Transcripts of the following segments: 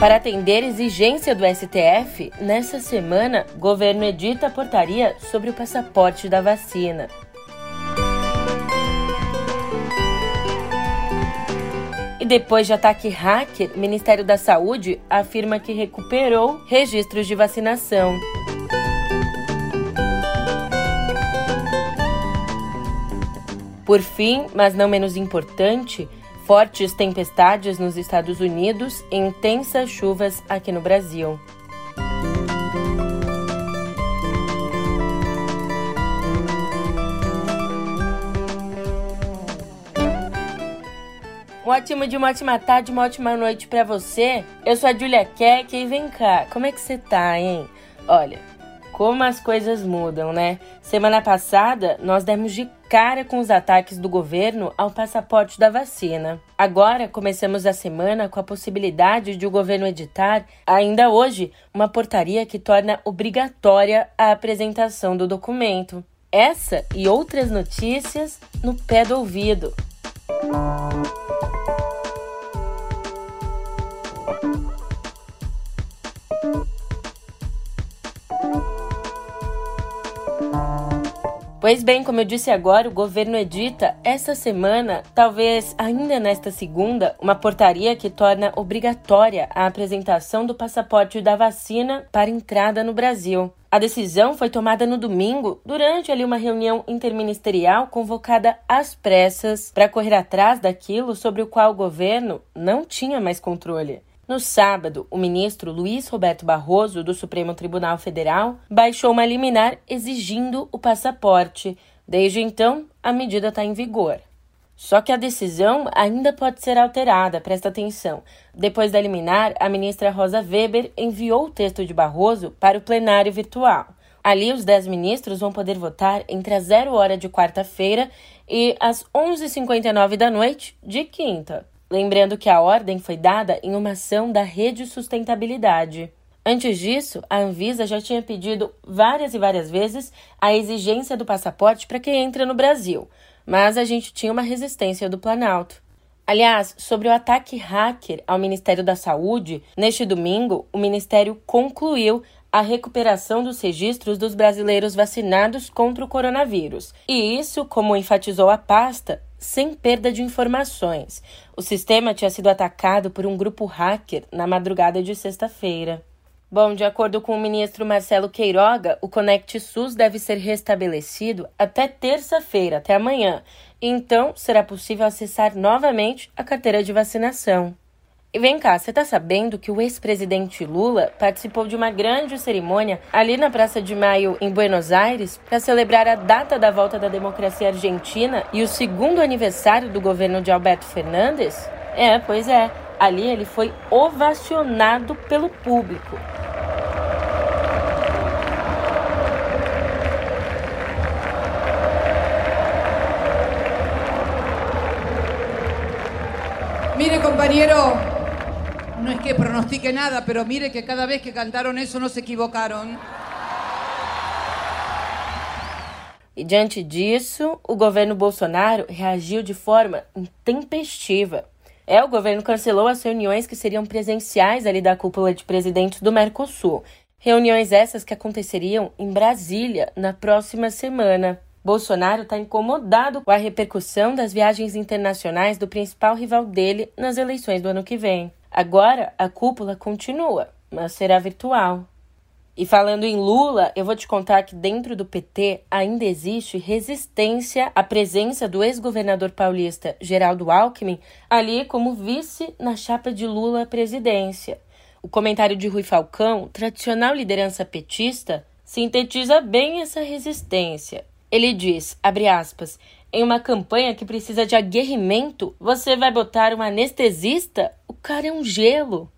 Para atender exigência do STF, nessa semana, governo edita a portaria sobre o passaporte da vacina. E depois de ataque hacker, Ministério da Saúde afirma que recuperou registros de vacinação. Por fim, mas não menos importante, fortes tempestades nos Estados Unidos e intensas chuvas aqui no Brasil. Um ótimo dia, uma ótima tarde, uma ótima noite para você. Eu sou a Julia Keck e vem cá, como é que você tá, hein? Olha, como as coisas mudam, né? Semana passada, nós demos de cara com os ataques do governo ao passaporte da vacina. Agora, começamos a semana com a possibilidade de o governo editar, ainda hoje, uma portaria que torna obrigatória a apresentação do documento. Essa e outras notícias no pé do ouvido. Pois bem, como eu disse agora, o governo edita essa semana, talvez ainda nesta segunda, uma portaria que torna obrigatória a apresentação do passaporte da vacina para entrada no Brasil. A decisão foi tomada no domingo, durante ali uma reunião interministerial convocada às pressas para correr atrás daquilo sobre o qual o governo não tinha mais controle. No sábado, o ministro Luiz Roberto Barroso, do Supremo Tribunal Federal, baixou uma liminar exigindo o passaporte. Desde então, a medida está em vigor. Só que a decisão ainda pode ser alterada, presta atenção. Depois da liminar, a ministra Rosa Weber enviou o texto de Barroso para o plenário virtual. Ali, os dez ministros vão poder votar entre as 0 hora de quarta-feira e as 11h59 da noite de quinta. Lembrando que a ordem foi dada em uma ação da Rede Sustentabilidade. Antes disso, a Anvisa já tinha pedido várias e várias vezes a exigência do passaporte para quem entra no Brasil, mas a gente tinha uma resistência do Planalto. Aliás, sobre o ataque hacker ao Ministério da Saúde, neste domingo, o Ministério concluiu a recuperação dos registros dos brasileiros vacinados contra o coronavírus. E isso, como enfatizou a pasta, sem perda de informações. O sistema tinha sido atacado por um grupo hacker na madrugada de sexta-feira. Bom, de acordo com o ministro Marcelo Queiroga, o Conect SUS deve ser restabelecido até terça-feira, até amanhã. Então, será possível acessar novamente a carteira de vacinação. E vem cá, você tá sabendo que o ex-presidente Lula participou de uma grande cerimônia ali na Praça de Maio, em Buenos Aires, para celebrar a data da volta da democracia argentina e o segundo aniversário do governo de Alberto Fernandes? É, pois é. Ali ele foi ovacionado pelo público. Mire, companheiro, no es que pronostique nada, pero mire que cada vez que cantaron eso no se equivocaron. E diante disso, o governo Bolsonaro reagiu de forma intempestiva. É, o governo cancelou as reuniões que seriam presenciais ali da cúpula de presidentes do Mercosul. Reuniões essas que aconteceriam em Brasília na próxima semana. Bolsonaro está incomodado com a repercussão das viagens internacionais do principal rival dele nas eleições do ano que vem. Agora a cúpula continua, mas será virtual. E falando em Lula, eu vou te contar que dentro do PT ainda existe resistência à presença do ex-governador paulista Geraldo Alckmin ali como vice na chapa de Lula à presidência. O comentário de Rui Falcão, tradicional liderança petista, sintetiza bem essa resistência. Ele diz, abre aspas, em uma campanha que precisa de aguerrimento, você vai botar um anestesista? O cara é um gelo.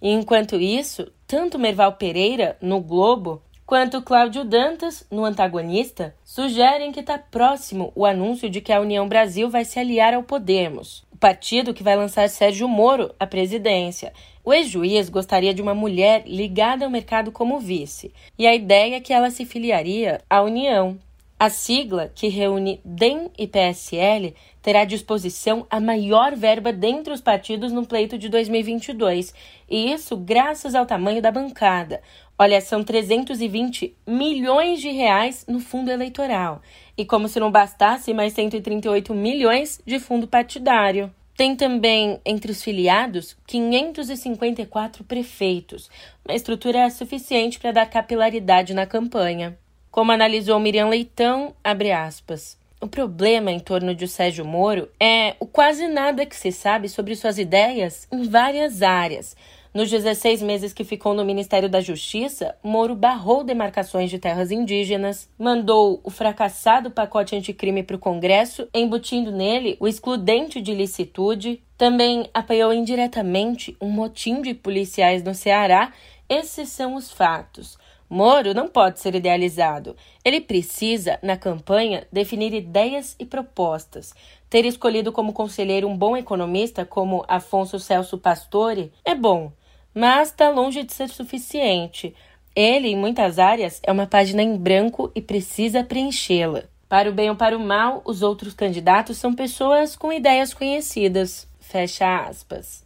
E enquanto isso, tanto Merval Pereira, no Globo, quanto Cláudio Dantas, no Antagonista, sugerem que está próximo o anúncio de que a União Brasil vai se aliar ao Podemos, o partido que vai lançar Sérgio Moro à presidência. O ex-juiz gostaria de uma mulher ligada ao mercado como vice, e a ideia é que ela se filiaria à União, A sigla, que reúne DEM e PSL, terá à disposição a maior verba dentre os partidos no pleito de 2022, e isso graças ao tamanho da bancada. Olha, são 320 milhões de reais no fundo eleitoral. E como se não bastasse, mais 138 milhões de fundo partidário. Tem também, entre os filiados, 554 prefeitos, uma estrutura suficiente para dar capilaridade na campanha. Como analisou Miriam Leitão, aspas. O problema em torno de Sérgio Moro é o quase nada que se sabe sobre suas ideias em várias áreas, nos 16 meses que ficou no Ministério da Justiça, Moro barrou demarcações de terras indígenas, mandou o fracassado pacote anticrime para o Congresso, embutindo nele o excludente de licitude, também apoiou indiretamente um motim de policiais no Ceará. Esses são os fatos. Moro não pode ser idealizado. Ele precisa, na campanha, definir ideias e propostas. Ter escolhido como conselheiro um bom economista como Afonso Celso Pastore é bom, mas está longe de ser suficiente. Ele, em muitas áreas, é uma página em branco e precisa preenchê-la. Para o bem ou para o mal, os outros candidatos são pessoas com ideias conhecidas. Fecha aspas.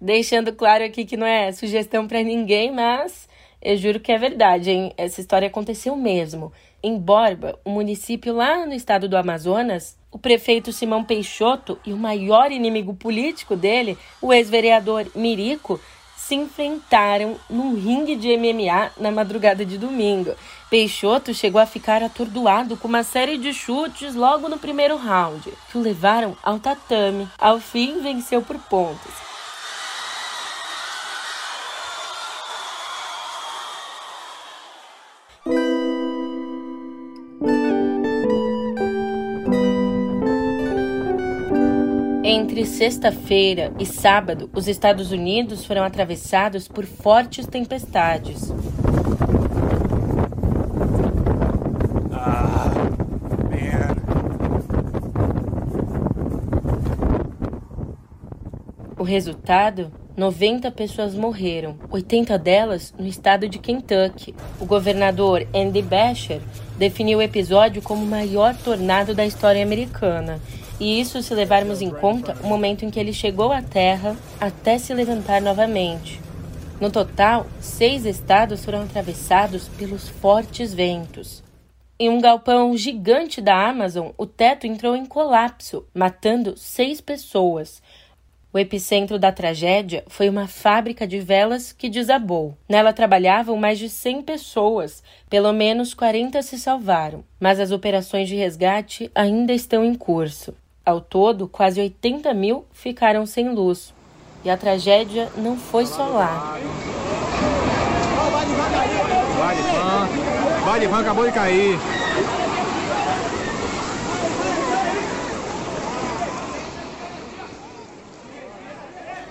Deixando claro aqui que não é sugestão para ninguém, mas eu juro que é verdade, hein? Essa história aconteceu mesmo. Em Borba, um município lá no estado do Amazonas, o prefeito Simão Peixoto e o maior inimigo político dele, o ex-vereador Mirico, se enfrentaram num ringue de MMA na madrugada de domingo. Peixoto chegou a ficar atordoado com uma série de chutes logo no primeiro round, que o levaram ao tatame. Ao fim, venceu por pontos. Entre sexta-feira e sábado, os Estados Unidos foram atravessados por fortes tempestades. Ah, o resultado? 90 pessoas morreram, 80 delas no estado de Kentucky. O governador Andy Beshear definiu o episódio como o maior tornado da história americana e isso se levarmos em conta o momento em que ele chegou à Terra até se levantar novamente. No total, seis estados foram atravessados pelos fortes ventos. Em um galpão gigante da Amazon, o teto entrou em colapso, matando seis pessoas. O epicentro da tragédia foi uma fábrica de velas que desabou. Nela trabalhavam mais de 100 pessoas, pelo menos 40 se salvaram, mas as operações de resgate ainda estão em curso. Ao todo, quase 80 mil ficaram sem luz. E a tragédia não foi só lá. Vale Van, Vale Van acabou de cair.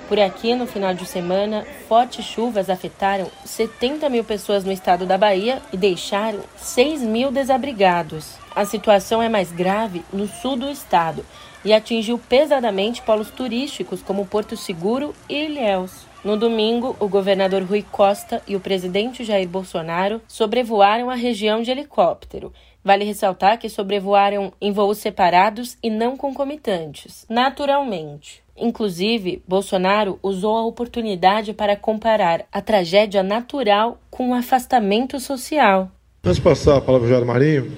Por aqui, no final de semana, fortes chuvas afetaram 70 mil pessoas no estado da Bahia e deixaram 6 mil desabrigados. A situação é mais grave no sul do estado, e atingiu pesadamente polos turísticos como Porto Seguro e Ilhéus. No domingo, o governador Rui Costa e o presidente Jair Bolsonaro sobrevoaram a região de helicóptero. Vale ressaltar que sobrevoaram em voos separados e não concomitantes, naturalmente. Inclusive, Bolsonaro usou a oportunidade para comparar a tragédia natural com o afastamento social. Antes de passar a palavra ao Jair Marinho,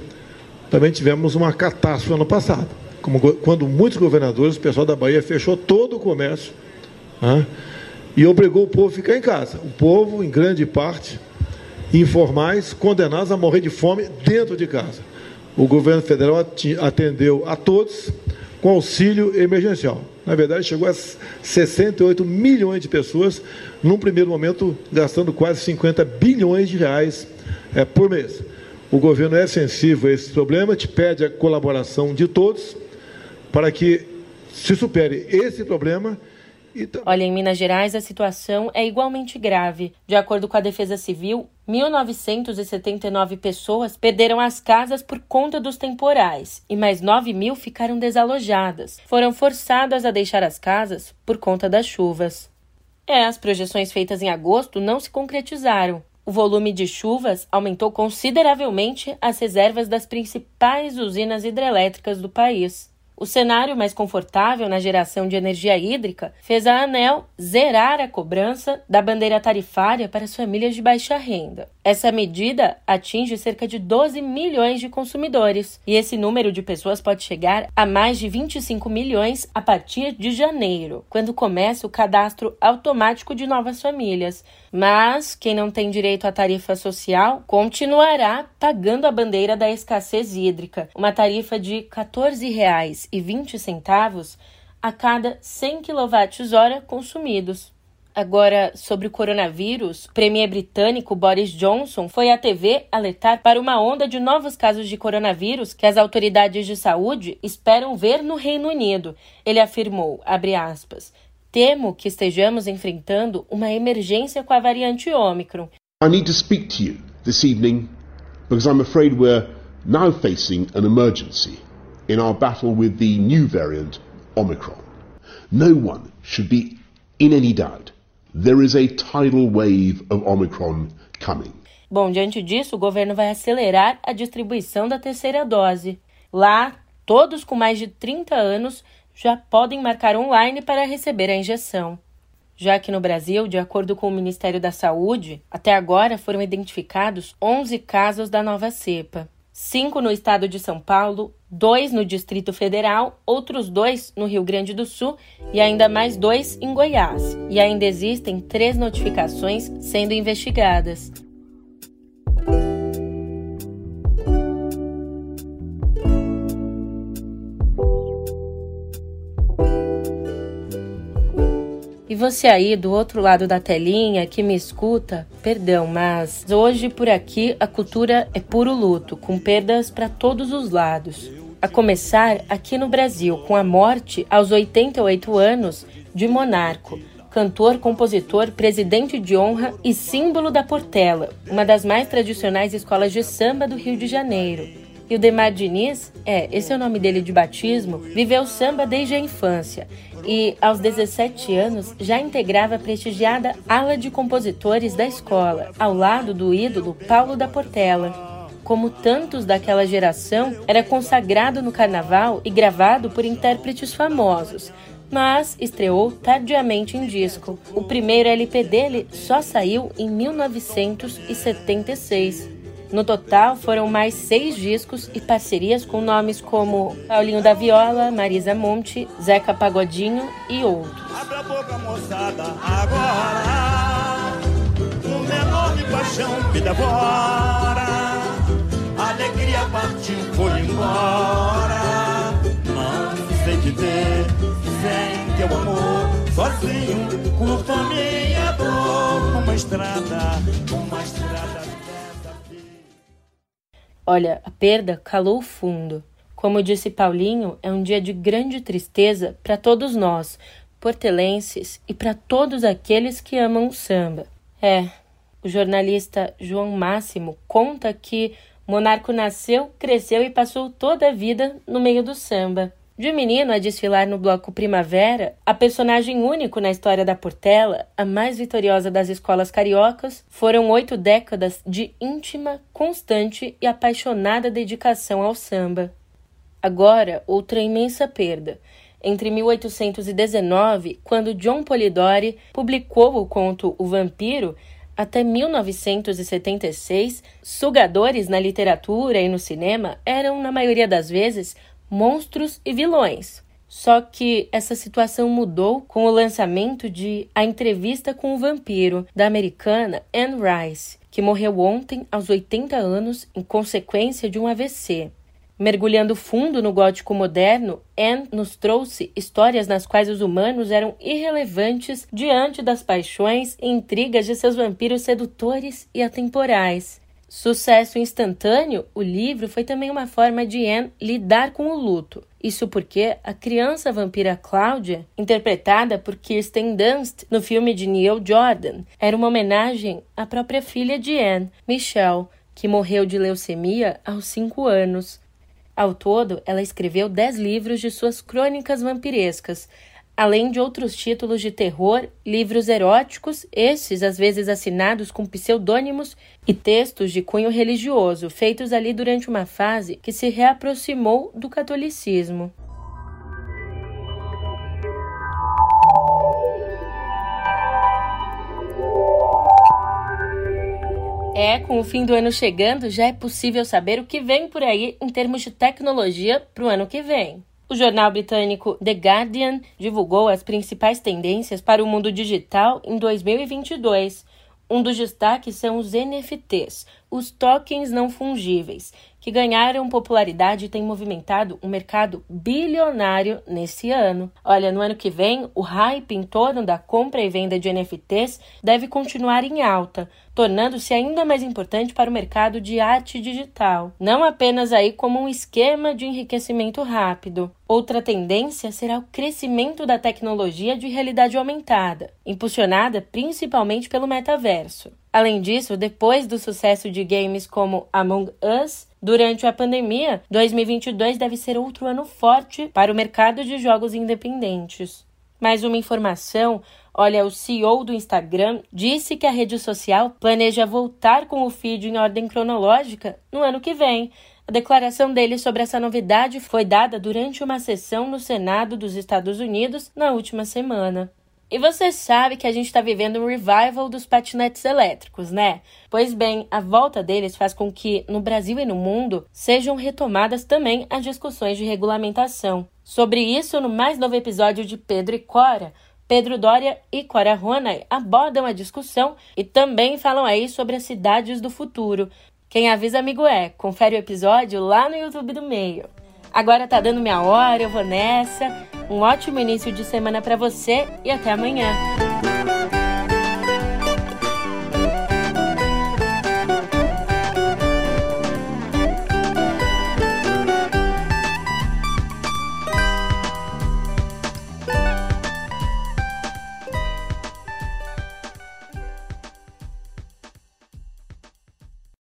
também tivemos uma catástrofe ano passado como, quando muitos governadores, o pessoal da Bahia fechou todo o comércio né, e obrigou o povo a ficar em casa. O povo, em grande parte, informais, condenados a morrer de fome dentro de casa. O governo federal atendeu a todos com auxílio emergencial. Na verdade, chegou a 68 milhões de pessoas, num primeiro momento, gastando quase 50 bilhões de reais é, por mês. O governo é sensível a esse problema, te pede a colaboração de todos para que se supere esse problema. Olha, em Minas Gerais a situação é igualmente grave. De acordo com a Defesa Civil, 1.979 pessoas perderam as casas por conta dos temporais e mais 9 mil ficaram desalojadas. Foram forçadas a deixar as casas por conta das chuvas. É, as projeções feitas em agosto não se concretizaram. O o volume de chuvas aumentou consideravelmente as reservas das principais usinas hidrelétricas do país. O cenário mais confortável na geração de energia hídrica fez a ANEL zerar a cobrança da bandeira tarifária para as famílias de baixa renda. Essa medida atinge cerca de 12 milhões de consumidores, e esse número de pessoas pode chegar a mais de 25 milhões a partir de janeiro, quando começa o cadastro automático de novas famílias. Mas quem não tem direito à tarifa social continuará pagando a bandeira da escassez hídrica, uma tarifa de R$ 14,20 a cada 100 kWh consumidos. Agora, sobre o coronavírus, o premier britânico Boris Johnson foi à TV alertar para uma onda de novos casos de coronavírus que as autoridades de saúde esperam ver no Reino Unido. Ele afirmou, aspas, temo que estejamos enfrentando uma emergência com a variante Ômicron. I need to speak to you this evening because I'm afraid we're now facing an emergency in our battle with the new variant Omicron. No one should be in any doubt There is a tidal wave of Omicron coming. Bom, diante disso, o governo vai acelerar a distribuição da terceira dose. Lá, todos com mais de 30 anos já podem marcar online para receber a injeção. Já que no Brasil, de acordo com o Ministério da Saúde, até agora foram identificados 11 casos da nova cepa cinco no estado de São Paulo, dois no Distrito Federal, outros dois no Rio Grande do Sul e ainda mais dois em Goiás. E ainda existem três notificações sendo investigadas. E você aí do outro lado da telinha que me escuta, perdão, mas hoje por aqui a cultura é puro luto, com perdas para todos os lados. A começar aqui no Brasil, com a morte aos 88 anos de Monarco, cantor, compositor, presidente de honra e símbolo da Portela, uma das mais tradicionais escolas de samba do Rio de Janeiro. E o Demar Diniz, é, esse é o nome dele de batismo, viveu samba desde a infância e, aos 17 anos, já integrava a prestigiada ala de compositores da escola, ao lado do ídolo Paulo da Portela. Como tantos daquela geração, era consagrado no carnaval e gravado por intérpretes famosos, mas estreou tardiamente em disco. O primeiro LP dele só saiu em 1976. No total, foram mais seis discos e parcerias com nomes como Paulinho da Viola, Marisa Monte, Zeca Pagodinho e outros. Abre a boca, moçada, agora. Uma enorme paixão me devora. alegria partiu, foi embora. Não sei dizer, sem teu amor, sozinho, com família, dor, numa estrada, uma estrada. Olha, a perda calou fundo. Como disse Paulinho, é um dia de grande tristeza para todos nós, portelenses, e para todos aqueles que amam o samba. É, o jornalista João Máximo conta que Monarco nasceu, cresceu e passou toda a vida no meio do samba. De menino a desfilar no bloco Primavera, a personagem único na história da Portela, a mais vitoriosa das escolas cariocas, foram oito décadas de íntima, constante e apaixonada dedicação ao samba. Agora, outra imensa perda. Entre 1819, quando John Polidori publicou o conto O Vampiro, até 1976, sugadores na literatura e no cinema eram, na maioria das vezes, monstros e vilões. Só que essa situação mudou com o lançamento de A Entrevista com o Vampiro, da americana Anne Rice, que morreu ontem aos 80 anos em consequência de um AVC. Mergulhando fundo no gótico moderno, Anne nos trouxe histórias nas quais os humanos eram irrelevantes diante das paixões e intrigas de seus vampiros sedutores e atemporais. Sucesso instantâneo, o livro foi também uma forma de Anne lidar com o luto. Isso porque a criança vampira Cláudia, interpretada por Kirsten Dunst no filme de Neil Jordan, era uma homenagem à própria filha de Anne, Michelle, que morreu de leucemia aos cinco anos. Ao todo, ela escreveu dez livros de suas crônicas vampirescas, além de outros títulos de terror, livros eróticos, esses às vezes assinados com pseudônimos, e textos de cunho religioso, feitos ali durante uma fase que se reaproximou do catolicismo. É, com o fim do ano chegando, já é possível saber o que vem por aí em termos de tecnologia para o ano que vem. O jornal britânico The Guardian divulgou as principais tendências para o mundo digital em 2022. Um dos destaques são os NFTs, os tokens não fungíveis, que ganharam popularidade e têm movimentado um mercado bilionário nesse ano. Olha, no ano que vem, o hype em torno da compra e venda de NFTs deve continuar em alta, tornando-se ainda mais importante para o mercado de arte digital, não apenas aí como um esquema de enriquecimento rápido. Outra tendência será o crescimento da tecnologia de realidade aumentada, impulsionada principalmente pelo metaverso. Além disso, depois do sucesso de games como Among Us, durante a pandemia, 2022 deve ser outro ano forte para o mercado de jogos independentes. Mais uma informação: olha, o CEO do Instagram disse que a rede social planeja voltar com o feed em ordem cronológica no ano que vem. A declaração dele sobre essa novidade foi dada durante uma sessão no Senado dos Estados Unidos na última semana. E você sabe que a gente está vivendo um revival dos patinetes elétricos, né? Pois bem, a volta deles faz com que, no Brasil e no mundo, sejam retomadas também as discussões de regulamentação. Sobre isso, no mais novo episódio de Pedro e Cora, Pedro Dória e Cora Ronay abordam a discussão e também falam aí sobre as cidades do futuro. Quem avisa amigo é, confere o episódio lá no YouTube do Meio. Agora tá dando minha hora, eu vou nessa. Um ótimo início de semana para você e até amanhã.